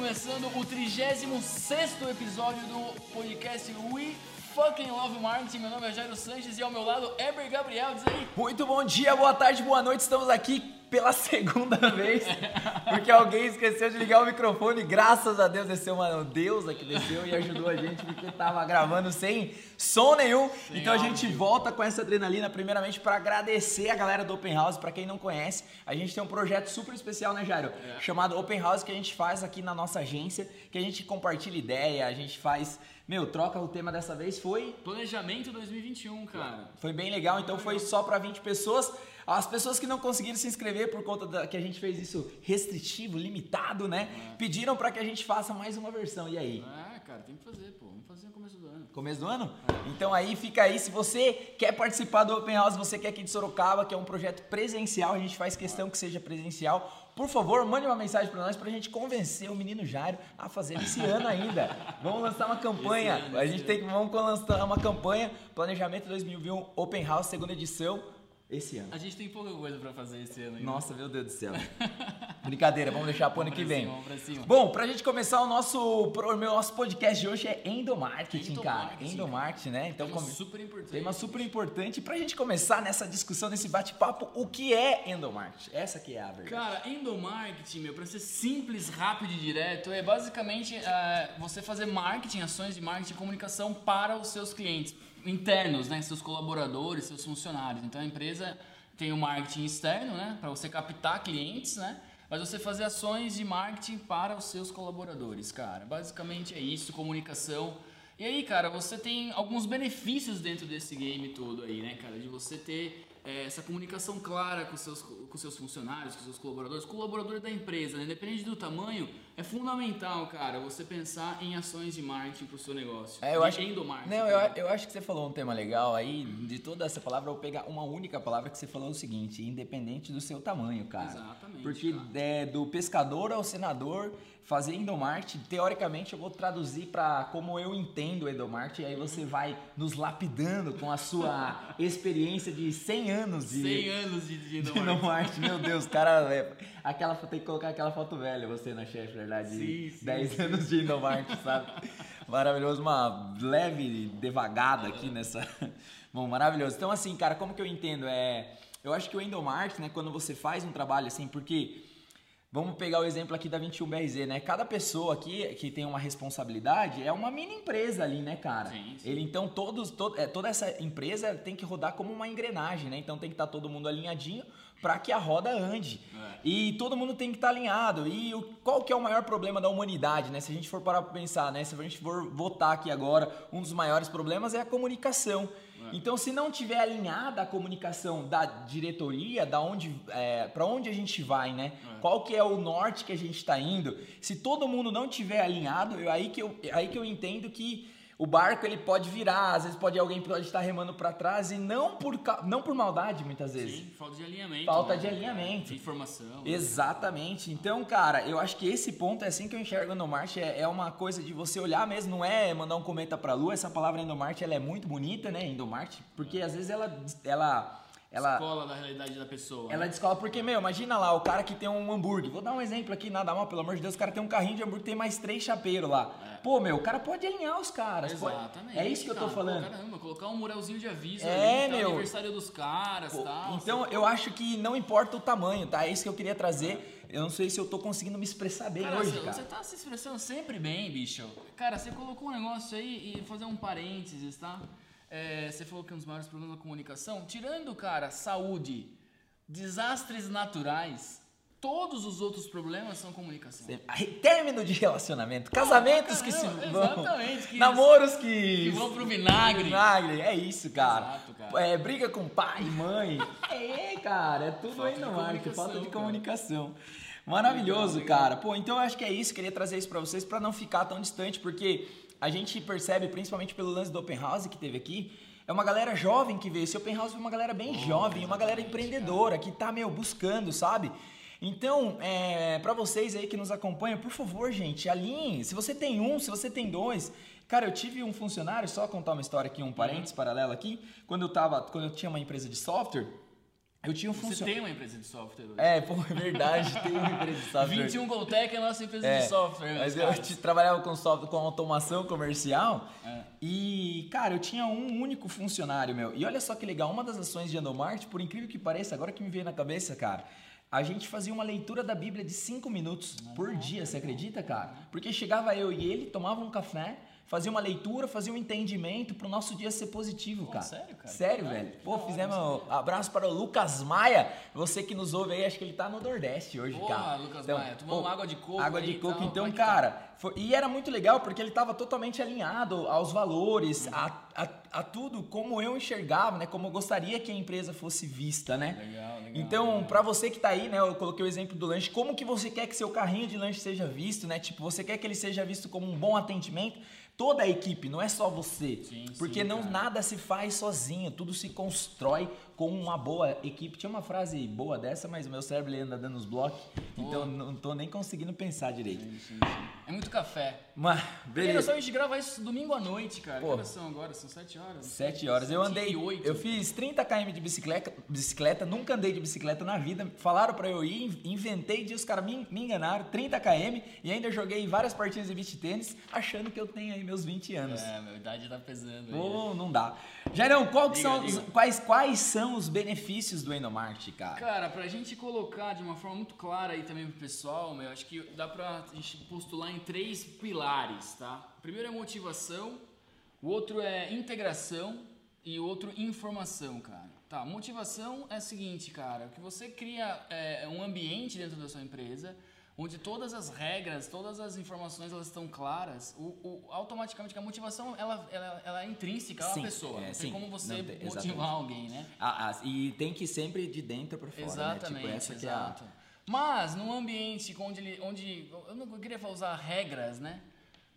começando o 36 episódio do podcast We Fucking Love Marketing. Meu nome é Jairo Sanches e ao meu lado, Eber Gabriel. Diz aí. Muito bom dia, boa tarde, boa noite. Estamos aqui pela segunda vez, porque alguém esqueceu de ligar o microfone. Graças a Deus desceu uma deusa que desceu e ajudou a gente, porque tava gravando sem som nenhum. Sem então a áudio. gente volta com essa adrenalina, primeiramente para agradecer a galera do Open House. Para quem não conhece, a gente tem um projeto super especial, né, Jairo? É. Chamado Open House, que a gente faz aqui na nossa agência, que a gente compartilha ideia, a gente faz. Meu, troca o tema dessa vez foi Planejamento 2021, cara. foi bem legal, então foi só para 20 pessoas. As pessoas que não conseguiram se inscrever por conta da, que a gente fez isso restritivo, limitado, né? Pediram para que a gente faça mais uma versão. E aí? Ah, cara, tem que fazer, pô. Vamos fazer no começo do ano. Começo do ano? Então aí fica aí, se você quer participar do Open House, você quer aqui de Sorocaba, que é um projeto presencial, a gente faz questão que seja presencial. Por favor, mande uma mensagem para nós pra gente convencer o menino Jairo a fazer esse ano ainda. Vamos lançar uma campanha. Ano, a gente tem que vamos lançar uma campanha Planejamento 2021 Open House segunda edição esse ano. A gente tem pouca coisa pra fazer esse ano ainda. Nossa, meu Deus do céu. Brincadeira, vamos deixar pro ano que vem. cima, pra cima. Bom, pra gente começar o nosso, pro- nosso podcast de hoje é endomarketing, cara. Endomarketing, né? Então, Tema super importante. tema super importante pra gente começar nessa discussão, nesse bate-papo, o que é endomarketing? Essa que é a verdade. Cara, endomarketing, meu, pra ser simples, rápido e direto, é basicamente é, você fazer marketing, ações de marketing e comunicação para os seus clientes internos, né? Seus colaboradores, seus funcionários. Então a empresa tem o marketing externo, né? Para você captar clientes, né? Mas você fazer ações de marketing para os seus colaboradores, cara. Basicamente é isso, comunicação. E aí, cara, você tem alguns benefícios dentro desse game todo aí, né, cara? De você ter é, essa comunicação clara com seus, com seus funcionários, com seus colaboradores, colaborador da empresa, né? Independente do tamanho, é fundamental, cara, você pensar em ações de marketing pro seu negócio. É, eu acho, endomarketing. não, eu, eu acho que você falou um tema legal aí. De toda essa palavra, eu vou pegar uma única palavra que você falou o seguinte: independente do seu tamanho, cara. Exatamente, Porque cara. é, do pescador ao senador, fazer endomarketing, teoricamente eu vou traduzir para como eu entendo o endomarketing, aí você vai nos lapidando com a sua experiência de 100 anos de. 100 anos de, de endomarketing, meu Deus, cara, é, aquela, tem que colocar aquela foto velha, você na chefe, verdade? Sim, sim, 10 sim. anos de endomarketing, sabe? Maravilhoso, uma leve devagada aqui nessa. Bom, maravilhoso. Então, assim, cara, como que eu entendo? É, eu acho que o endomarketing, né, quando você faz um trabalho assim, porque. Vamos pegar o exemplo aqui da 21BRZ, né? Cada pessoa aqui que tem uma responsabilidade é uma mini empresa ali, né, cara? Sim, sim. Ele então todos, to- é, toda essa empresa tem que rodar como uma engrenagem, né? Então tem que estar todo mundo alinhadinho para que a roda ande. É. E todo mundo tem que estar alinhado. E o, qual que é o maior problema da humanidade, né? Se a gente for parar para pensar, né? Se a gente for votar aqui agora, um dos maiores problemas é a comunicação. Então, se não tiver alinhada a comunicação da diretoria, da onde, é, para onde a gente vai, né? Qual que é o norte que a gente está indo? Se todo mundo não tiver alinhado, eu, aí que eu, aí que eu entendo que o barco ele pode virar, às vezes pode alguém pode estar remando para trás e não por não por maldade muitas vezes. Sim, falta de alinhamento. Falta né? de alinhamento. De informação. Exatamente. Então, cara, eu acho que esse ponto é assim que eu enxergo endomarte, é, é uma coisa de você olhar mesmo, não é mandar um cometa pra lua. Essa palavra endomarte, ela é muito bonita, né, endomarte, porque às vezes ela ela ela Escola da realidade da pessoa. ela né? descola porque, meu, imagina lá, o cara que tem um hambúrguer. Vou dar um exemplo aqui, nada mal, pelo amor de Deus. O cara tem um carrinho de hambúrguer, tem mais três chapeiros lá. Pô, meu, o cara pode alinhar os caras. pode- Exatamente. É isso que eu tô cara. falando. Pô, caramba, colocar um muralzinho de aviso É, ali, tá, meu. aniversário dos caras, Pô, tal. Então, eu acho que não importa o tamanho, tá? É isso que eu queria trazer. Eu não sei se eu tô conseguindo me expressar bem Cara, hoje, você, cara. você tá se expressando sempre bem, bicho. Cara, você colocou um negócio aí e fazer um parênteses, tá? É, você falou que um dos maiores problemas da comunicação, tirando, cara, saúde, desastres naturais, todos os outros problemas são comunicação. Término de relacionamento, casamentos que se vão, exatamente, que- namoros que, Que vão pro vinagre. vinagre, é isso, cara. Exato, cara. É, briga com pai, mãe, é, cara, é tudo Falta aí no marketing, falta de comunicação, comunicação. Maravilhoso, cara. Pô, então eu acho que é isso, queria trazer isso pra vocês pra não ficar tão distante, porque a gente percebe, principalmente pelo lance do Open House que teve aqui, é uma galera jovem que veio. Esse Open House foi uma galera bem jovem, uma galera empreendedora que tá, meu, buscando, sabe? Então, é, para vocês aí que nos acompanham, por favor, gente, alinhe. Se você tem um, se você tem dois. Cara, eu tive um funcionário, só contar uma história aqui, um parênteses paralelo aqui. Quando eu tava, quando eu tinha uma empresa de software, Eu tinha um Você funcionário. tem uma empresa de software hoje. É, pô, é verdade, tem uma empresa de software. 21 Goltec é a nossa empresa É, de software. Mas eu caras. trabalhava com software, com automação comercial É. e, cara, eu tinha um único funcionário, meu. E olha só que legal, uma das ações de Endomart, por incrível que pareça, agora que me veio na cabeça, cara, a gente fazia uma leitura da Bíblia de cinco minutos por dia, você acredita, cara? Porque chegava eu e ele, tomava um café, fazia uma leitura, fazia um entendimento pro nosso dia ser positivo, Pô, cara. sério, cara? Sério, velho. Pô, fizemos um abraço para o Lucas Maia, você que nos ouve aí, acho que ele tá no Nordeste hoje, Porra, cara. Lucas Maia, tomando água de coco Água de coco, então, como é tá? cara, foi- e era muito legal porque ele estava totalmente alinhado aos valores, Uhum. a, a, a tudo como eu enxergava, né? Como eu gostaria que a empresa fosse vista, né? Legal, legal. Então, pra você que tá aí, né, eu coloquei o exemplo do lanche, como que você quer que seu carrinho de lanche seja visto, né? Tipo, você quer que ele seja visto como um bom atendimento? Toda a equipe, não é só você. Sim, porque sim, não cara. nada se faz sozinho, tudo se constrói com uma boa equipe. Tinha uma frase boa dessa, mas o meu cérebro anda dando os blocos, então não tô nem conseguindo pensar direito. Sim, sim, sim. É muito café. Mas, Beleza. beleza. a gente grava isso domingo à noite, cara. Pô. Que são agora? São 7 horas? Sete horas. Eu andei. e oito. Eu fiz 30 km de bicicleta, bicicleta, nunca andei de bicicleta na vida. Falaram pra eu ir, inventei disso, os caras me, me enganaram, 30 km e ainda joguei várias partidas de beach tênis, achando que eu tenho aí meus 20 anos. É, minha idade tá pesando. Pô, não dá. Jairão, qual são quais, quais são os benefícios do Endomart, cara? Cara, pra gente colocar de uma forma muito clara aí também pro pessoal, meu, acho que dá pra gente postular em três pilares, tá? O primeiro é motivação, o outro é integração e o outro informação, cara. Tá, motivação é o seguinte, cara, que você cria é, um ambiente dentro da sua empresa onde todas as regras, todas as informações elas estão claras, o, o- automaticamente a motivação ela, ela, ela é intrínseca à Sim, pessoa, é, não tem como você tem- motivar alguém, né? Ah, ah, e tem que ir sempre de dentro pra fora, Exatamente, né? Tipo, essa que é a... exato. Mas num ambiente onde, onde eu não queria usar regras, né?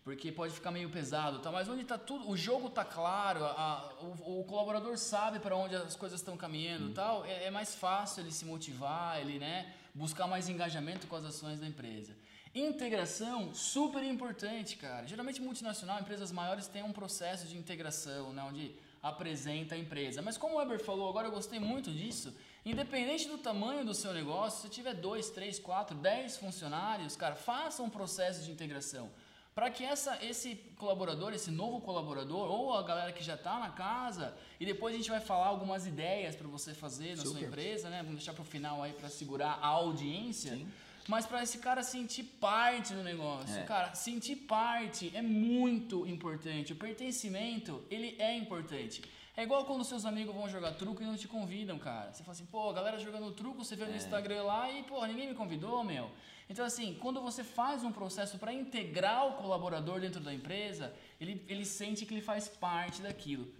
Porque pode ficar meio pesado, tá? Mas onde tá tudo, o jogo tá claro, a- o, o colaborador sabe para onde as coisas estão caminhando, e tal. É, é mais fácil ele se motivar, ele, né, buscar mais engajamento com as ações da empresa. Integração, super importante, cara. Geralmente multinacional, empresas maiores têm um processo de integração, né, onde apresenta a empresa. Mas como o Weber falou, agora eu gostei muito disso. Independente do tamanho do seu negócio, se tiver dois, três, quatro, dez funcionários, cara, faça um processo de integração. Para que essa, esse colaborador, esse novo colaborador, ou a galera que já está na casa, e depois a gente vai falar algumas ideias para você fazer na sua Super. empresa, né? Vamos deixar para o final aí para segurar a audiência. Mas para esse cara sentir parte do negócio, É. cara, sentir parte é muito importante. O pertencimento, ele é importante. É igual quando seus amigos vão jogar truco e não te convidam, cara. Você fala assim, pô, a galera jogando truco, você vê É. no Instagram lá e, pô, ninguém me convidou, meu. Então, assim, quando você faz um processo para integrar o colaborador dentro da empresa, ele, ele sente que ele faz parte daquilo.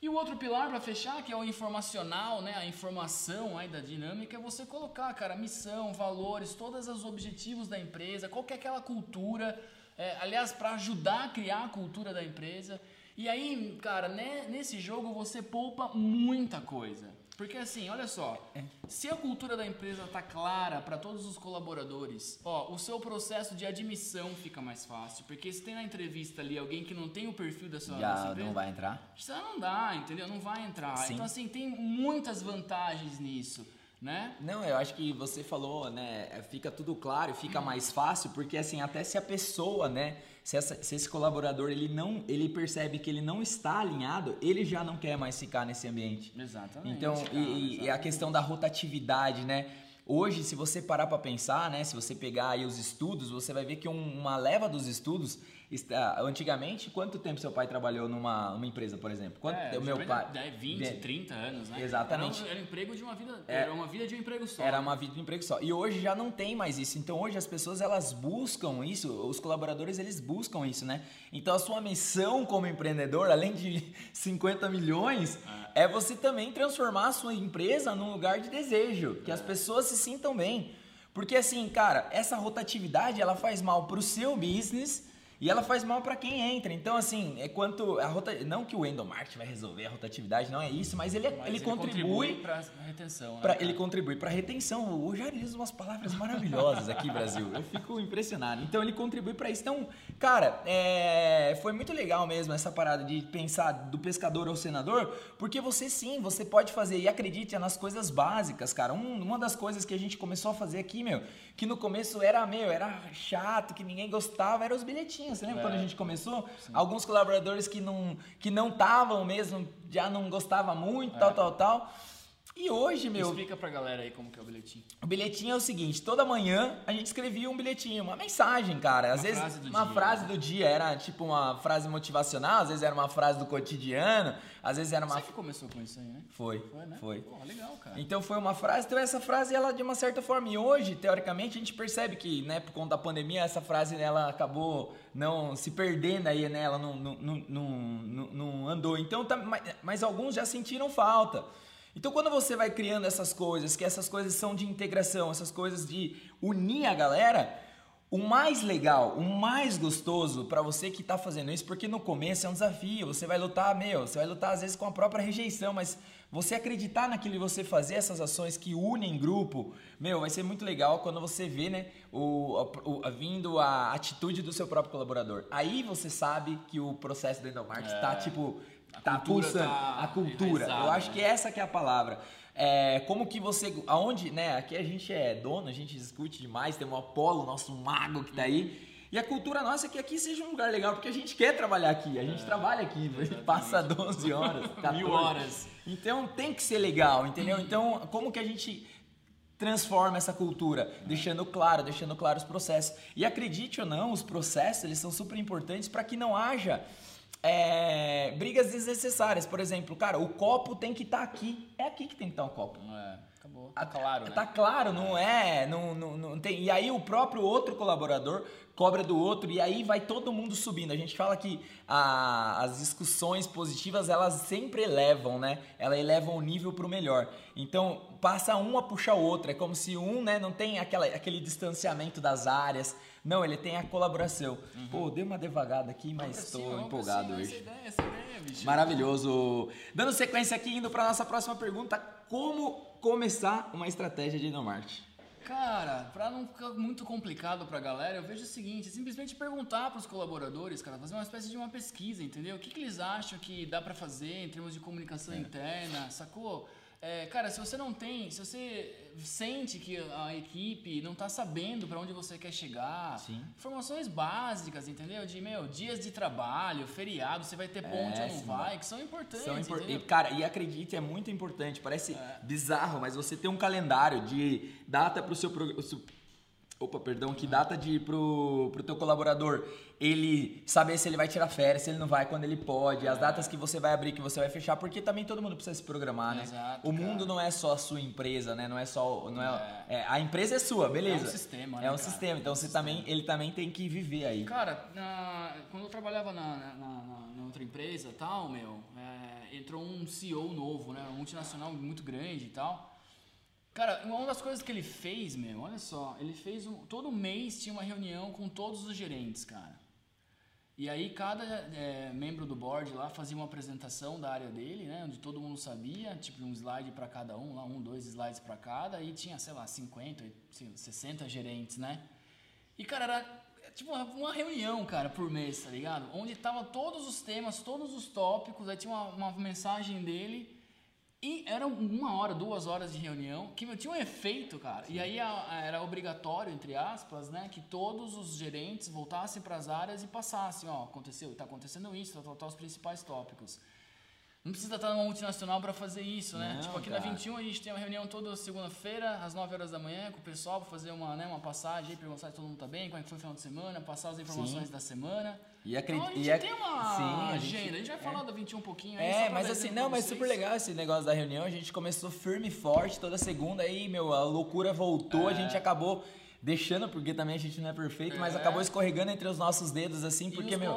E o outro pilar para fechar, que é o informacional, né, a informação aí da dinâmica, é você colocar, cara, missão, valores, todos os objetivos da empresa, qual que é aquela cultura, é, aliás, para ajudar a criar a cultura da empresa. E aí, cara, né, nesse jogo você poupa muita coisa. Porque assim, olha só, se a cultura da empresa tá clara para todos os colaboradores, ó, o seu processo de admissão fica mais fácil, porque se tem na entrevista ali alguém que não tem o perfil da sua, Já empresa, não vai entrar? isso não dá, entendeu? Não vai entrar. Sim. Então, assim, tem muitas vantagens nisso, né? Não, eu acho que você falou, né? Fica tudo claro, fica mais fácil, porque assim, até se a pessoa, né? Se, essa- se esse colaborador ele não, ele percebe que ele não está alinhado, ele já não quer mais ficar nesse ambiente. Exatamente. Então, cara, e- e, e a exatamente. questão da rotatividade, né? Hoje, se você parar para pensar, né? Se você pegar aí os estudos, você vai ver que um- uma leva dos estudos está. Antigamente, quanto tempo seu pai trabalhou numa, numa empresa, por exemplo? Quanto É, o meu pai? é 20, Ve- 30 anos, né? Exatamente. Era um, era um emprego de uma vida. É. Era uma vida de um emprego só. Era né? uma vida de emprego só. E hoje já não tem mais isso. Então hoje as pessoas elas buscam isso, os colaboradores eles buscam isso, né? Então a sua missão como empreendedor, além de 50 milhões, é você também transformar a sua empresa num lugar de desejo, que as pessoas se sintam bem. Porque assim, cara, essa rotatividade ela faz mal pro seu business E ela faz mal para quem entra. Então, assim, é quanto a rota, não que o endomarketing vai resolver a rotatividade, não é isso, mas ele, é, Mas ele, contribui, contribui para retenção, né? Pra, ele contribui para retenção. O Jair usa umas palavras maravilhosas aqui, Brasil. Eu fico impressionado. Então ele contribui para isso. Então, cara, é, foi muito legal mesmo essa parada de pensar do pescador ao senador, porque você sim, você pode fazer e acredite é nas coisas básicas, cara. Um- uma das coisas que a gente começou a fazer aqui, meu, que no começo era meu, era chato, que ninguém gostava, eram os bilhetinhos. Você lembra É. quando a gente começou? Alguns colaboradores que não que não estavam mesmo, já não gostava muito, tal, tal, tal. E hoje, meu, Explica pra galera aí como que é o bilhetinho. o bilhetinho é o seguinte, toda manhã a gente escrevia um bilhetinho, uma mensagem, cara. Às Uma vezes frase do uma dia, frase né? do dia era tipo uma frase motivacional, às vezes era uma frase do cotidiano, às vezes era uma Você que começou com isso aí, né? foi, Foi, né? foi. Pô, legal, cara. Então foi uma frase, então essa frase ela de uma certa forma e hoje, teoricamente, a gente percebe que, né, por conta da pandemia, essa frase ela acabou não se perdendo aí, né, ela não, não, não, não, não- não andou. Então, tá- mas, mas alguns já sentiram falta. Então quando você vai criando essas coisas, que essas coisas são de integração, essas coisas de unir a galera, o mais legal, o mais gostoso pra você que tá fazendo isso, porque no começo é um desafio, você vai lutar, meu, você vai lutar às vezes com a própria rejeição, mas você acreditar naquilo e você fazer essas ações que unem grupo, meu, vai ser muito legal quando você vê, né, o, o- a- vindo a atitude do seu próprio colaborador. Aí você sabe que o processo do Endomarket tá, tipo, A tá pulsando. tá a cultura. Eu acho né? que essa que é a palavra. É, como que você. Aonde, né? Aqui a gente é dono, a gente discute demais, tem o Apolo, nosso mago que tá aí. E a cultura nossa é que aqui seja um lugar legal, porque a gente quer trabalhar aqui, a gente trabalha aqui, a gente passa 12 horas, 14. Mil horas. Então tem que ser legal, entendeu? Então, como que a gente transforma essa cultura, deixando claro, deixando claro os processos. E acredite ou não, os processos eles são super importantes para que não haja é, brigas desnecessárias. Por exemplo, cara, o copo tem que estar aqui. É aqui que tem que estar o copo. É, acabou. Tá claro, né? Tá claro, não é, não, não, não tem. E aí o próprio outro colaborador cobra do outro e aí vai todo mundo subindo. A gente fala que a- as discussões positivas elas sempre elevam, né? Elas elevam o nível pro melhor. Então passa um a puxar o outro. É como se um, né, não tem aquela, aquele distanciamento das áreas. Não, ele tem a colaboração. Pô, dei uma devagada aqui, mas estou empolgado hoje. Essa ideia, essa ideia, bicho. Maravilhoso. Dando sequência aqui, indo para nossa próxima pergunta: como começar uma estratégia de endomarketing? Cara, pra não ficar muito complicado pra galera, eu vejo o seguinte, simplesmente perguntar pros colaboradores, cara, fazer uma espécie de uma pesquisa, entendeu? O que, que eles acham que dá pra fazer em termos de comunicação interna, sacou? É, cara, se você não tem, se você sente que a equipe não tá sabendo pra onde você quer chegar, Sim. informações básicas, entendeu? De, meu, dias de trabalho, feriado, você vai ter ponte É, ou não sim, vai, que são importantes, São impor- e, Cara, e acredite, é muito importante. Parece É. bizarro, mas você ter um calendário de data para o seu, pro- o seu- Opa, perdão, que data de pro, pro teu colaborador ele saber se ele vai tirar férias, se ele não vai, quando ele pode, as datas que você vai abrir, que você vai fechar, porque também todo mundo precisa se programar, né? Exato, o mundo cara. não é só a sua empresa, né? Não é só. Não é, é, a empresa é sua, beleza. É um sistema, É né, um cara? sistema, então É um você sistema. também, ele também tem que viver aí. Cara, na- quando eu trabalhava na, na- na- na outra empresa e tal, meu, é, entrou um CEO novo, né? Um multinacional muito grande e tal. Cara, uma das coisas que ele fez, meu, olha só, ele fez um, todo mês tinha uma reunião com todos os gerentes, cara. E aí cada é, membro do board lá fazia uma apresentação da área dele, né? Onde todo mundo sabia, tipo um slide para cada um, lá um, dois slides para cada, e tinha, sei lá, 50, assim, 60 gerentes, né? E, cara, era tipo uma- uma reunião, cara, por mês, tá ligado? Onde tava todos os temas, todos os tópicos, aí tinha uma, uma mensagem dele. E era uma hora, duas horas de reunião, que tinha um efeito, cara. E aí era obrigatório, entre aspas, né, que todos os gerentes voltassem para as áreas e passassem, ó, aconteceu, tá acontecendo isso, tal, tal, tal, os principais tópicos. Não precisa estar numa multinacional para fazer isso, né? Não, tipo, aqui cara. na 21 a gente tem uma reunião toda segunda-feira, às 9 horas da manhã, com o pessoal para fazer uma, né, uma passagem aí, perguntar se todo mundo tá bem, como é que foi o final de semana, passar as informações da semana. E acredi- Então a gente e tem uma Sim, a gente- agenda, a gente vai falar da 21 um pouquinho aí. É, mas assim, não, mas vocês. super legal esse negócio da reunião. A gente começou firme e forte toda segunda, aí, meu, a loucura voltou, a gente acabou deixando, porque também a gente não é perfeito, mas É. acabou escorregando entre os nossos dedos, assim, porque, meu.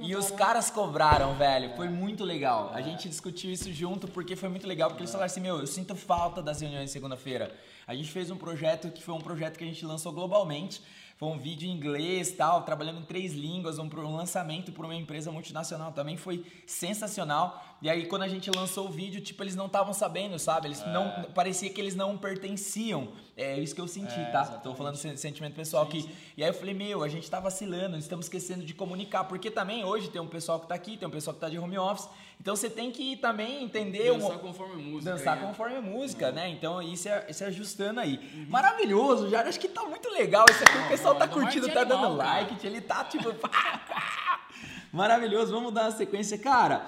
E os caras cobraram, velho. Foi muito legal. A gente discutiu isso junto porque foi muito legal. Porque eles falaram assim: meu, eu sinto falta das reuniões de segunda-feira. A gente fez um projeto que foi um projeto que a gente lançou globalmente. Foi um vídeo em inglês, tal, trabalhando em três línguas, um, um lançamento para uma empresa multinacional também foi sensacional. E aí quando a gente lançou o vídeo, tipo, eles não estavam sabendo, sabe? Eles É. não parecia que eles não pertenciam. É isso que eu senti, É, tá? exatamente. Tô falando sen- sentimento pessoal Sim, aqui. sim. E aí eu falei, meu, a gente tá vacilando, estamos esquecendo de comunicar, porque também hoje tem um pessoal que tá aqui, tem um pessoal que tá de home office, então você tem que também entender Dançar uma- conforme a música. dançar né? conforme a música, né? Então isso é, isso é ajustando aí. Maravilhoso, já acho que tá muito legal isso aqui. O pessoal tá do curtindo, tá dando cara. like, ele tá tipo. Maravilhoso, vamos dar uma sequência, cara.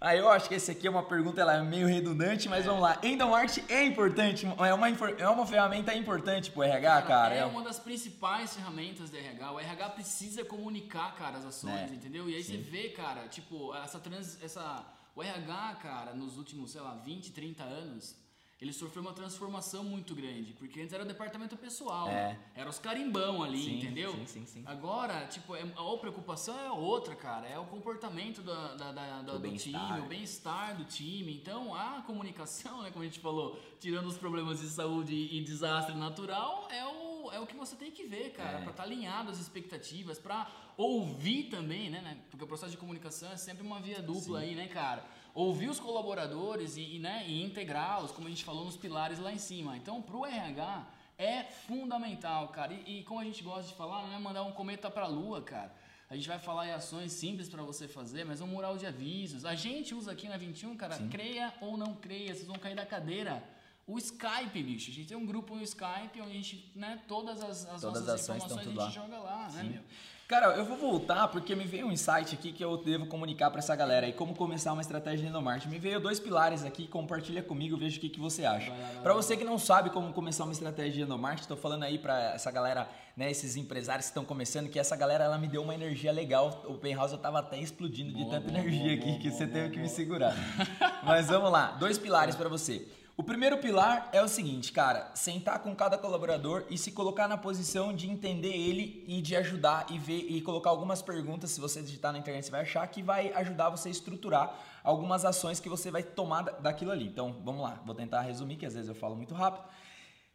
Aí eu acho que esse aqui é uma pergunta, ela é meio redundante, mas vamos lá. Endomarketing é importante, é uma, é uma ferramenta importante pro RH, cara. é É, uma das principais ferramentas do RH. O RH precisa comunicar, cara, as ações, É, entendeu? E aí sim. você vê, cara, tipo, essa trans, essa o RH, cara, nos últimos, sei lá, 20, 30 anos, ele sofreu uma transformação muito grande, porque antes era o departamento pessoal, É. era os carimbão ali, Sim, entendeu? sim, sim, sim. Agora, tipo, é, a preocupação é outra, cara, é o comportamento da, da- da- Do time, o bem-estar do time. Então, a comunicação, né, como a gente falou, tirando os problemas de saúde e desastre natural, é o, é o que você tem que ver, cara, É. pra estar alinhado às expectativas, pra ouvir também, né, né? Porque o processo de comunicação é sempre uma via dupla aí, né, cara? Ouvir os colaboradores e, e, né, e integrá-los, como a gente falou nos pilares lá em cima. Então, pro RH é fundamental, cara. E, e como a gente gosta de falar, não é mandar um cometa pra lua, cara. A gente vai falar em ações simples pra você fazer, mas um mural de avisos. A gente usa aqui na 21, cara, creia ou não creia, vocês vão cair da cadeira. O Skype, bicho. A gente tem um grupo no Skype onde a gente, né, todas as, as Todas nossas as ações informações a gente joga lá, né, meu? Cara, eu vou voltar porque me veio um insight aqui que eu devo comunicar pra essa galera aí, como começar uma estratégia de endomarketing. Me veio dois pilares aqui, compartilha comigo, veja o que, que você acha. Lá. você que não sabe como começar uma estratégia de endomarketing, tô falando aí pra essa galera, né, esses empresários que estão começando, que essa galera ela me deu uma energia legal. O Open House eu tava até explodindo de Boa, tanta boa, energia boa, aqui que você teve que me segurar. Mas vamos lá, dois pilares pra você. O primeiro pilar é o seguinte, cara, sentar com cada colaborador e se colocar na posição de entender ele e de ajudar e ver e colocar algumas perguntas, se você digitar na internet, você vai achar que vai ajudar você a estruturar algumas ações que você vai tomar da- daquilo ali. Então, vamos lá, vou tentar resumir, que às vezes eu falo muito rápido.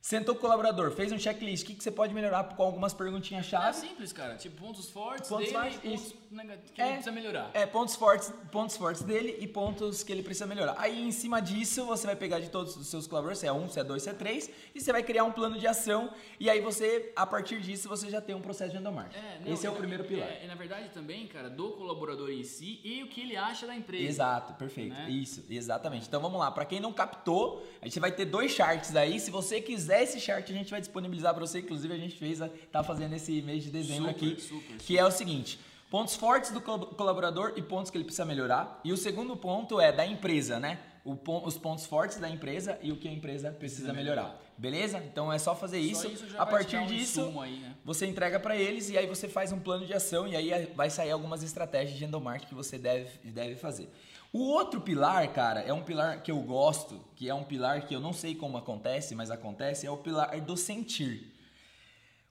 Sentou com o colaborador, fez um checklist, o que, que você pode melhorar com algumas perguntinhas É chave. simples, cara. Tipo, pontos fortes Pontos dele fortes, e pontos negativos que É. ele precisa melhorar. É, pontos fortes, pontos fortes dele e pontos que ele precisa melhorar. Aí em cima disso, você vai pegar de todos os seus colaboradores, se é um, se é dois, se é três, e você vai criar um plano de ação. E aí você, a partir disso, você já tem um processo de endomarketing. É, não, Esse é o primeiro pilar. É, e na verdade também, cara, do colaborador em si e o que ele acha da empresa. Exato, perfeito. Né? Isso, exatamente. Então vamos lá. Pra quem não captou, a gente vai ter dois charts aí. Se você quiser esse chart, a gente vai disponibilizar pra você. Inclusive a gente fez, a- tá fazendo esse mês de dezembro Super, aqui, super, que é o seguinte: pontos fortes do col- colaborador e pontos que ele precisa melhorar. E o segundo ponto é da empresa, né? Pon- os pontos fortes da empresa e o que a empresa precisa melhorar. Beleza? Então é só fazer isso. Só isso a partir um disso, aí, né? você entrega pra eles e aí você faz um plano de ação e aí vai sair algumas estratégias de endomarketing que você deve, deve fazer. O outro pilar, cara, é um pilar que eu gosto, que é um pilar que eu não sei como acontece, mas acontece, é o pilar do sentir.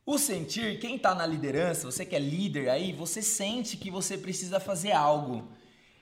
O sentir, quem tá na liderança, você que é líder aí, você sente que você precisa fazer algo.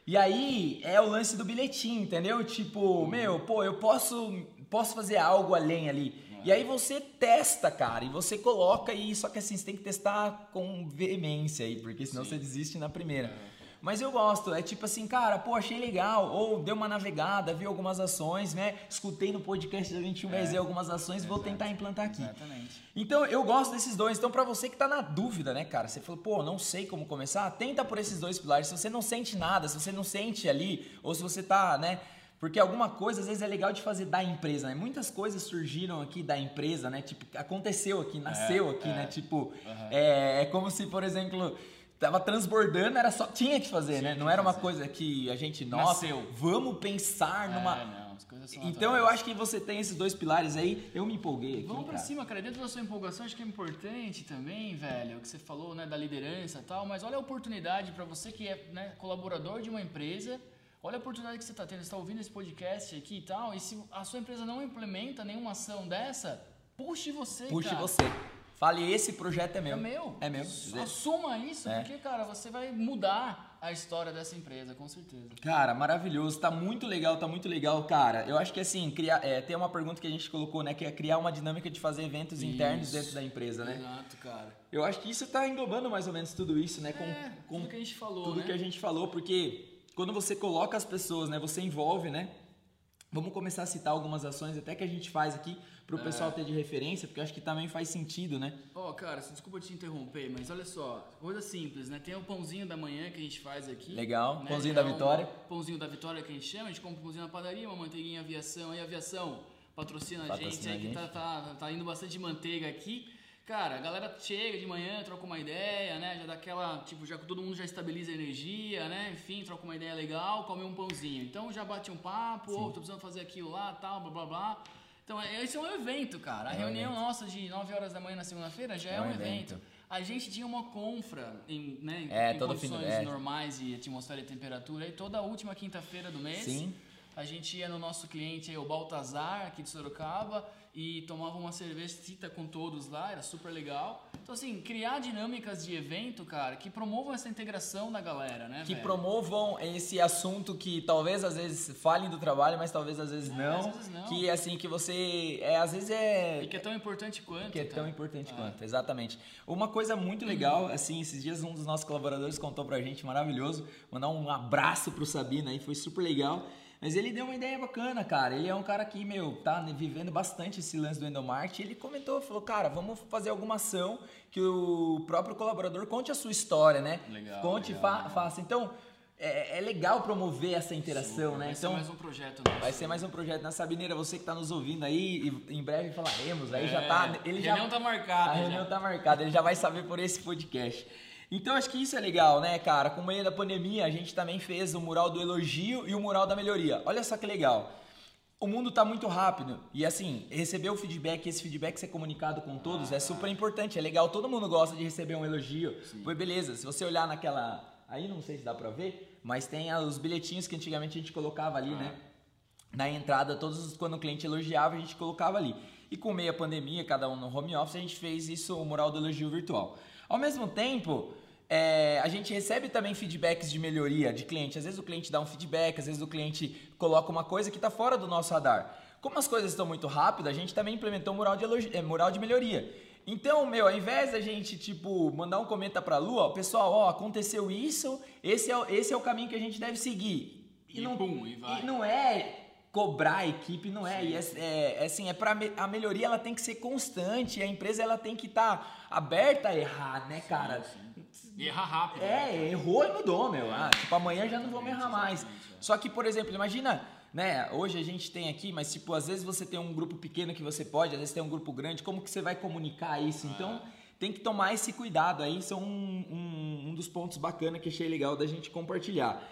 E aí é o lance do bilhetinho, entendeu? Tipo, meu, pô, eu posso, posso fazer algo além ali. E aí você testa, cara, e você coloca e só que assim, você tem que testar com veemência aí, porque senão você desiste na primeira. Mas eu gosto, é tipo assim, cara, pô, achei legal, ou deu uma navegada, vi algumas ações, né? Escutei no podcast da 21 é. algumas ações, vou tentar implantar aqui. Exatamente. Então eu gosto desses dois. Então pra você que tá na dúvida, né, cara, você falou, pô, não sei como começar, tenta por esses dois pilares. Se você não sente nada, se você não sente ali, ou se você tá, né, porque alguma coisa às vezes é legal de fazer da empresa, né? Muitas coisas surgiram aqui da empresa, né? Tipo, aconteceu aqui, nasceu aqui, né? Tipo, é, é como se, por exemplo, tava transbordando, era só tinha que fazer, né? Não era uma fazer. coisa que a gente, nossa, Nasceu. vamos pensar numa É, não, as coisas são Então naturais. eu acho que você tem esses dois pilares aí. Eu me empolguei aqui, Vamos pra cara. cima, cara. Dentro da sua empolgação, acho que é importante também, velho, o que você falou, né, da liderança e tal, mas olha a oportunidade pra você que é né, colaborador de uma empresa, olha a oportunidade que você tá tendo, você tá ouvindo esse podcast aqui e tal, e se a sua empresa não implementa nenhuma ação dessa, puxe você, Puxe cara. você. Fale, esse projeto é meu. É meu. É meu. Assuma isso, É. porque, cara, você vai mudar a história dessa empresa, com certeza. Cara, maravilhoso, tá muito legal, tá muito legal, cara. Eu acho que assim, criar, é, tem uma pergunta que a gente colocou, né, que é criar uma dinâmica de fazer eventos internos Isso. dentro da empresa, né? Exato, cara. Eu acho que isso tá englobando mais ou menos tudo isso, né, com, é, com tudo que a gente falou, tudo né? que a gente falou, porque quando você coloca as pessoas, né, você envolve, né? Vamos começar a citar algumas ações até que a gente faz aqui pro É. pessoal ter de referência, porque acho que também faz sentido, né? Ó, cara, se- desculpa te interromper, mas olha só, coisa simples, né? Tem o pãozinho da manhã que a gente faz aqui. Legal, né? pãozinho Que da é um Vitória. Pãozinho da Vitória que a gente chama, a gente compra um pãozinho na padaria, uma manteiguinha aviação, aí aviação patrocina, a gente Patrocina aí a que gente. tá, tá, tá indo bastante manteiga aqui. Cara, a galera chega de manhã, troca uma ideia, né? Já dá aquela, tipo, já todo mundo já estabiliza a energia, né? Enfim, troca uma ideia legal, come um pãozinho. Então já bate um papo, ô, tô precisando fazer aquilo lá, tal, blá blá blá. Então, é- esse é um evento, cara. A É reunião nossa de 9 horas da manhã na segunda-feira já é, É um evento. evento. A gente tinha uma confra em, né, É, em todo fim condições é. normais e atmosfera e temperatura. E toda a última quinta-feira do mês, Sim. a gente ia no nosso cliente, o Baltazar, aqui de Sorocaba, e tomava uma cervejita com todos lá, era super legal. Então, assim, criar dinâmicas de evento, cara, que promovam essa integração da galera, né, Que velho? promovam esse assunto que talvez às vezes falem do trabalho, mas talvez às vezes não. às vezes não. Que assim, que você. É, às vezes é. E que é tão importante quanto. Que é tão tá? importante É. quanto, exatamente. Uma coisa muito legal, assim, esses dias um dos nossos colaboradores contou pra gente, maravilhoso, mandar um abraço pro Sabino aí, foi super legal. Mas ele deu uma ideia bacana, cara. Ele é um cara que, meu, tá vivendo bastante esse lance do Endomart. Ele comentou, falou, cara, vamos fazer alguma ação que o próprio colaborador conte a sua história, né? Legal, Conte, legal, fa- faça. Então, é, é legal promover essa interação, né? Vai Então, ser mais um projeto nosso. Vai ser mais um projeto na Sabineira, você que está nos ouvindo aí, e em breve falaremos. Aí já É, tá. Ele a já, reunião tá marcada A já. reunião tá marcada, ele já vai saber por esse podcast. Então acho que isso é legal, né, cara? Com o meio da pandemia, a gente também fez o mural do elogio e o mural da melhoria. Olha só que legal. O mundo tá muito rápido e assim, receber o feedback, esse feedback ser comunicado com todos é super importante, é legal, todo mundo gosta de receber um elogio. Foi beleza, se você olhar naquela, aí não sei se dá pra ver, mas tem os bilhetinhos que antigamente a gente colocava ali, né? na entrada, todos os, quando o cliente elogiava, a gente colocava ali. E com meio a pandemia, cada um no home office, a gente fez isso, o mural do elogio virtual. Ao mesmo tempo, é, a gente recebe também feedbacks de melhoria de cliente. Às vezes o cliente dá um feedback, às vezes o cliente coloca uma coisa que está fora do nosso radar. Como as coisas estão muito rápidas, a gente também implementou um mural de, é, mural de melhoria. Então, meu, ao invés da gente, tipo, mandar um comenta pra Lua, ó, pessoal, ó, aconteceu isso, esse é, o- esse é o caminho que a gente deve seguir. E pum, e vai. não é cobrar a equipe, não é. E é, é- é assim, é para a melhoria ela tem que ser constante, a empresa ela tem que estar aberta a errar, né, cara? E errar rápido. né? É, errou e mudou, meu. Ah, tipo, amanhã já não vamos errar mais. Só que, por exemplo, imagina, né, hoje a gente tem aqui, mas tipo, às vezes você tem um grupo pequeno que você pode, às vezes tem um grupo grande, como que você vai comunicar isso? Então, tem que tomar esse cuidado aí, são um, um, um dos pontos bacanas que achei legal da gente compartilhar.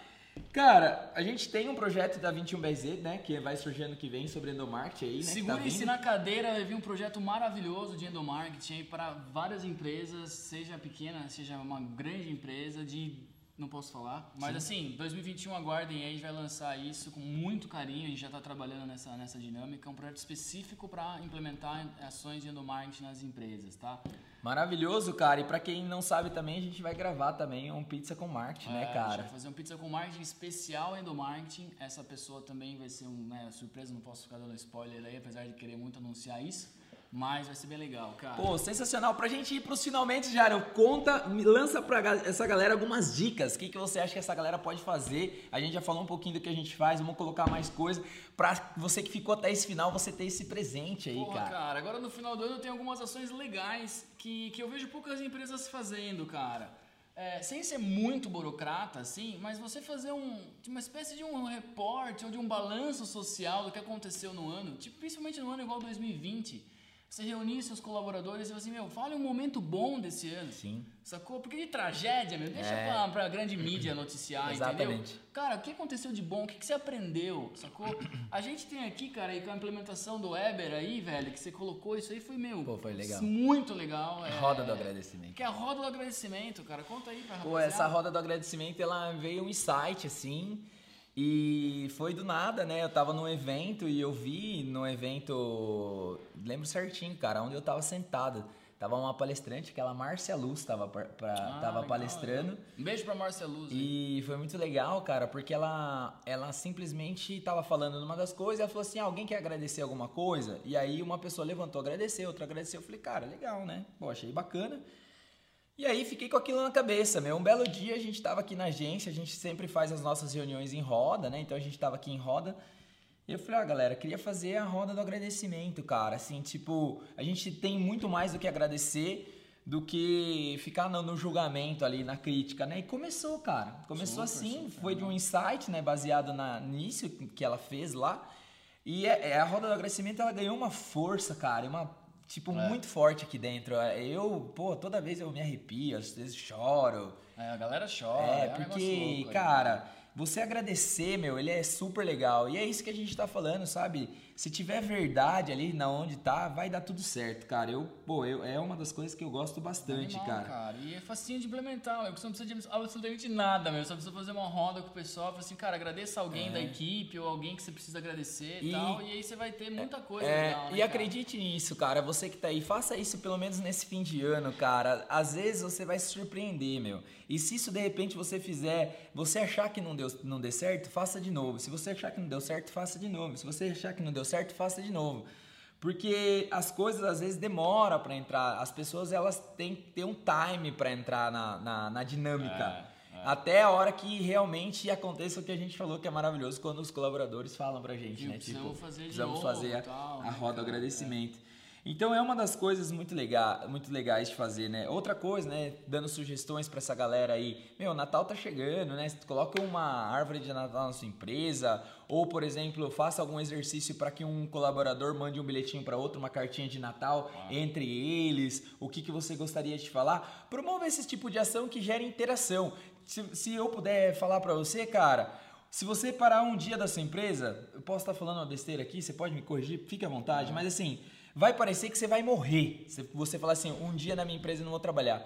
Cara, a gente tem um projeto da 21BZ, né, que vai surgir ano que vem sobre endomarketing aí, né, tá Segure-se vindo. na cadeira, vai vir um projeto maravilhoso de endomarketing para várias empresas, seja pequena, seja uma grande empresa de não posso falar, mas assim, 2021 aguardem aí, a gente vai lançar isso com muito carinho, a gente já está trabalhando nessa, nessa dinâmica, é um projeto específico para implementar ações de endomarketing nas empresas, tá? Maravilhoso, cara. E pra quem não sabe também, a gente vai gravar também um pizza com marketing, É, né, A gente cara? vai fazer um pizza com marketing especial endomarketing. Essa pessoa também vai ser um, né, surpresa, não posso ficar dando spoiler aí, apesar de querer muito anunciar isso. Mas vai ser bem legal, cara. Pô, sensacional. Pra gente ir pros finalmente, Jário, conta, lança pra essa galera algumas dicas. O que, que você acha que essa galera pode fazer? A gente já falou um pouquinho do que a gente faz, vamos colocar mais coisa. Pra você que ficou até esse final, você ter esse presente aí, Porra, cara. agora no final do ano tem algumas ações legais que, que eu vejo poucas empresas fazendo, cara. É, sem ser muito burocrata, assim, mas você fazer um, uma espécie de um reporte ou de um balanço social do que aconteceu no ano, tipo, principalmente no ano igual 2020. Você reunir seus colaboradores e falar assim, meu, fale um momento bom desse ano. Sim. Sacou? Porque de tragédia, meu, deixa É. pra, pra grande mídia noticiar, entendeu? Exatamente. Cara, o que aconteceu de bom? O que, que você aprendeu? Sacou? A gente tem aqui, cara, aí com a implementação do Weber aí, velho, que você colocou, isso aí foi, meu, Pô, foi legal. muito legal. é- Roda do agradecimento. Que é a roda do agradecimento, cara. Conta aí pra Pô, rapaziada. essa roda do agradecimento, ela veio um insight, assim, e foi do nada, né? Eu tava num evento e eu vi no evento, lembro certinho, cara, onde eu tava sentado. Tava uma palestrante, aquela Márcia Luz, tava, pra, pra- Ah, tava legal, palestrando. legal. Um beijo pra Márcia Luz. aí. E foi muito legal, cara, porque ela, ela simplesmente tava falando numa das coisas, ela falou assim, ah, alguém quer agradecer alguma coisa? E aí uma pessoa levantou, agradeceu, outra agradeceu. Eu falei, cara, legal, né? Pô, achei bacana. E aí fiquei com aquilo na cabeça, meu. Um belo dia a gente tava aqui na agência, a gente sempre faz as nossas reuniões em roda, né? Então a gente tava aqui em roda. E eu falei, ah, galera, queria fazer a roda do agradecimento, cara. Assim, tipo, a gente tem muito mais do que agradecer do que ficar no, no julgamento ali, na crítica, né? E começou, cara. Começou Super, assim, super, foi de um insight, né? Baseado na, nisso que ela fez lá. E é- é, a roda do agradecimento, ela ganhou uma força, cara. Uma, tipo, É. muito forte aqui dentro. Eu, pô, toda vez eu me arrepio, às vezes choro. É, a galera chora. É, um negócio porque, louco cara, você agradecer, meu, ele é super legal. E é isso que a gente tá falando, sabe? Se tiver verdade ali na onde tá, vai dar tudo certo, cara. Eu, pô, eu, é uma das coisas que eu gosto bastante, Animal, cara. E é facinho de implementar, meu, você não precisa de absolutamente nada, meu. Você só precisa fazer uma roda com o pessoal, falar assim, cara, agradeça alguém da equipe ou alguém que você precisa agradecer e, É. Tal. E aí você vai ter muita coisa É, legal, né, e cara? acredite nisso, cara. Você que tá aí, faça isso pelo menos nesse fim de ano, cara. Às vezes você vai se surpreender, meu. E se isso de repente você fizer, você achar que não deu, não deu certo, faça de novo. Se você achar que não deu certo, faça de novo. Se você achar que não deu certo, faça de novo. Porque as coisas às vezes demoram pra entrar. As pessoas elas têm que ter um time pra entrar na, na, na dinâmica. É, Até a hora que realmente aconteça o que a gente falou que é maravilhoso quando os colaboradores falam pra gente, Viu, né? precisamos fazer de precisamos novo, fazer a, tal, a né, roda do cara? agradecimento. Então é uma das coisas muito, lega, muito legais de fazer, né? Outra coisa, né? Dando sugestões pra essa galera aí. Meu, Natal tá chegando, né? Coloca uma árvore de Natal na sua empresa. Ou, por exemplo, faça algum exercício para que um colaborador mande um bilhetinho para outro, uma cartinha de Natal entre eles. O que, que você gostaria de falar? Promova esse tipo de ação que gera interação. Se, se eu puder falar para você, cara, se você parar um dia da sua empresa, eu posso estar falando uma besteira aqui, você pode me corrigir, fique à vontade, mas assim, vai parecer que você vai morrer. Se você falar assim, um dia na minha empresa eu não vou trabalhar.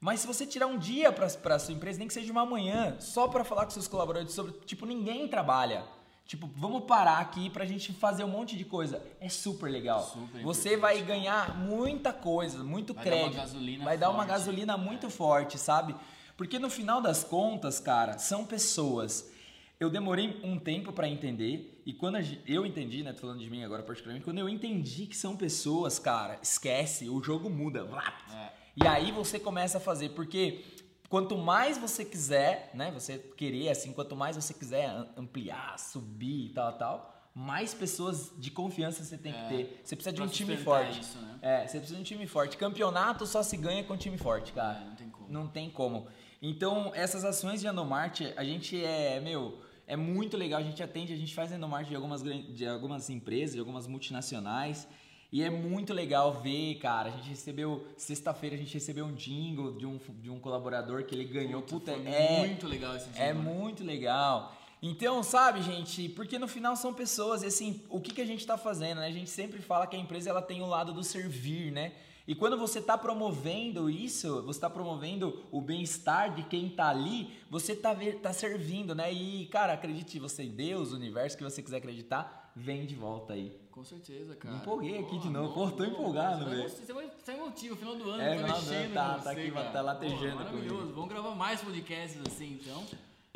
Mas se você tirar um dia para sua empresa, nem que seja uma manhã, só para falar com seus colaboradores sobre, tipo, ninguém trabalha. Tipo, vamos parar aqui pra gente fazer um monte de coisa. É super legal. Super você vai ganhar muita coisa, muito Vai dar uma crédito. gasolina vai dar uma gasolina muito forte, sabe? Porque no final das contas, cara, são pessoas. Eu demorei um tempo pra entender e quando eu entendi, né, tô falando de mim agora particularmente, quando eu entendi que são pessoas, cara, esquece, o jogo muda. É. E aí você começa a fazer, porque quanto mais você quiser, né, você querer assim, quanto mais você quiser am- ampliar, subir e tal, tal, mais pessoas de confiança você tem que É. ter. Você precisa de um time forte. isso, né? É, você precisa de um time forte. Campeonato só se ganha com time forte, cara. É, não tem como. Não tem como. Então, essas ações de Endomarte, a gente é, meu, é muito legal. A gente atende, a gente faz Endomarte de algumas, de algumas empresas, de algumas multinacionais. E é muito legal ver, cara. A gente recebeu, sexta-feira, a gente recebeu um jingle de um, de um colaborador que ele ganhou. Puta, Foi é, muito legal esse é mano. muito legal. Então, sabe, gente, porque no final são pessoas, e assim, o que, que a gente está fazendo, né? A gente sempre fala que a empresa ela tem o lado do servir, né? E quando você está promovendo isso, você está promovendo o bem-estar de quem está ali, você está tá servindo, né? E, cara, acredite você em Deus, o universo que você quiser acreditar, vem de volta aí. Com certeza, cara. Me empolguei aqui de novo. Pô, tô empolgado, vai velho. Você vai vai emotivo, final do ano, É, tá mexendo tá- tá você, aqui, cara. tá latejando Pô, Maravilhoso. comigo. Vamos gravar mais podcasts assim, então.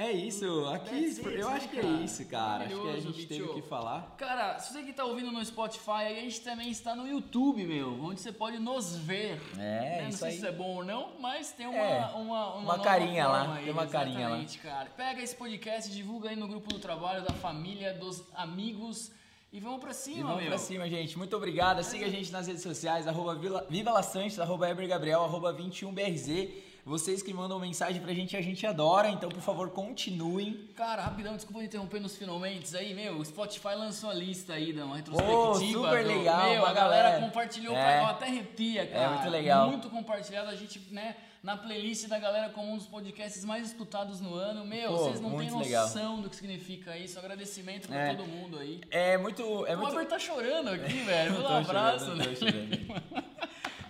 É isso, aqui, That's it, eu acho que é cara? isso, cara. Acho que a gente teve o que falar. Cara, se você que tá ouvindo no Spotify, a gente também está no YouTube, meu, onde você pode nos ver. É, né? Não isso sei aí. se isso é bom ou não, mas tem uma, É, uma, uma, uma carinha lá, aí, tem uma carinha lá. cara. Pega esse podcast, divulga aí no grupo do trabalho, da família, dos amigos e vamos pra cima, E vamos meu. pra cima, gente. Muito obrigado. Siga a gente nas redes sociais, arroba Vila- Viva La Sanches, arroba Eber Gabriel, arroba 21BRZ. Vocês que mandam mensagem pra gente, a gente adora. Então, por favor, continuem. Cara, rapidão, desculpa interromper nos finalmente aí, meu, o Spotify lançou a lista aí da uma retrospectiva. super do- legal, Meu, a galera, galera. compartilhou, É. pra- eu até arrepia, cara. muito legal. Muito compartilhado, a gente, né, na playlist da galera como um dos podcasts mais escutados no ano. Meu, Pô, vocês não têm muito legal. noção do que significa isso. Agradecimento pra É. todo mundo aí. É muito. É o muito... Robert tá chorando aqui, velho. Um abraço, chorando, né?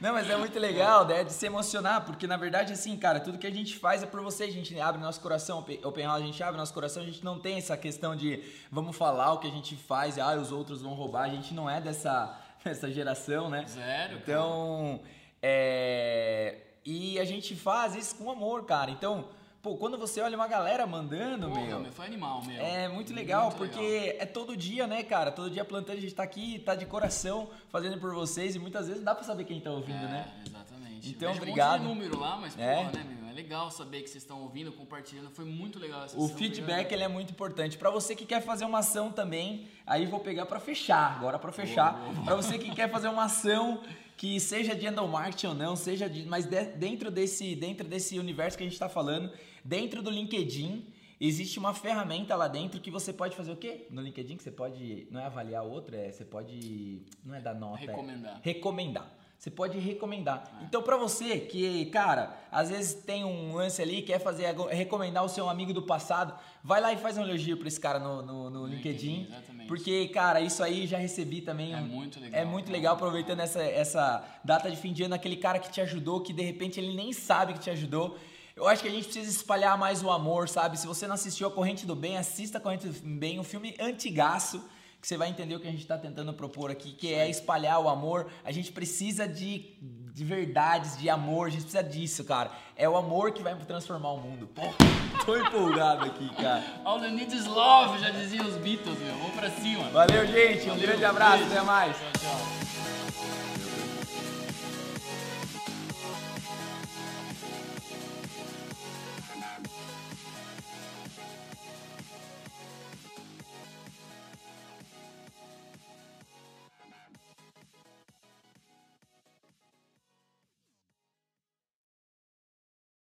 Não mas é muito legal, né, de se emocionar, porque na verdade, assim, cara, tudo que a gente faz é por você, a gente abre nosso coração, Open House, a gente abre nosso coração, a gente não tem essa questão de vamos falar o que a gente faz, ah, os outros vão roubar, a gente não é dessa, dessa geração, né? Zero, cara. Então, É, e a gente faz isso com amor, cara. Então, pô, quando você olha uma galera mandando, Porra, meu. meu, foi animal, meu. É muito legal, Muito porque legal. é todo dia, né, cara? Todo dia plantando, a gente tá aqui, tá de coração fazendo por vocês e muitas vezes não dá pra saber quem tá ouvindo, é, né? Exatamente. Então, obrigado. Um monte de número lá, mas, É. porra, né, meu? É legal saber que vocês estão ouvindo, compartilhando. Foi muito legal essa O feedback ele é muito importante. Pra você que quer fazer uma ação também, aí vou pegar pra fechar. Agora pra fechar. Pra você que quer fazer uma ação que seja de endomarketing ou não, seja de, mas de- dentro desse dentro desse universo que a gente tá falando, dentro do LinkedIn, existe uma ferramenta lá dentro que você pode fazer o quê? No LinkedIn que você pode não é avaliar outro, é você pode não é dar nota, é Recomendar. recomendar. Você pode recomendar. Então, pra você que, cara, às vezes tem um lance ali, quer fazer recomendar o seu amigo do passado, vai lá e faz um elogio pra esse cara no, no, no LinkedIn, LinkedIn. exatamente. Porque, cara, isso aí já recebi também. É muito legal. É muito legal, aproveitando essa, essa data de fim de ano, aquele cara que te ajudou, que de repente ele nem sabe que te ajudou. Eu acho que a gente precisa espalhar mais o amor, sabe? Se você não assistiu a Corrente do Bem, assista a Corrente do Bem, um filme antigaço, que você vai entender o que a gente está tentando propor aqui, que é espalhar o amor. A gente precisa de, de verdades, de amor, a gente precisa disso, cara. É o amor que vai transformar o mundo. Porra, tô empolgado aqui, cara. All you need is love, já diziam os Beatles, meu. Vamos pra cima. Valeu, gente. Um Valeu, grande abraço, beijo. até mais. Tchau, tchau.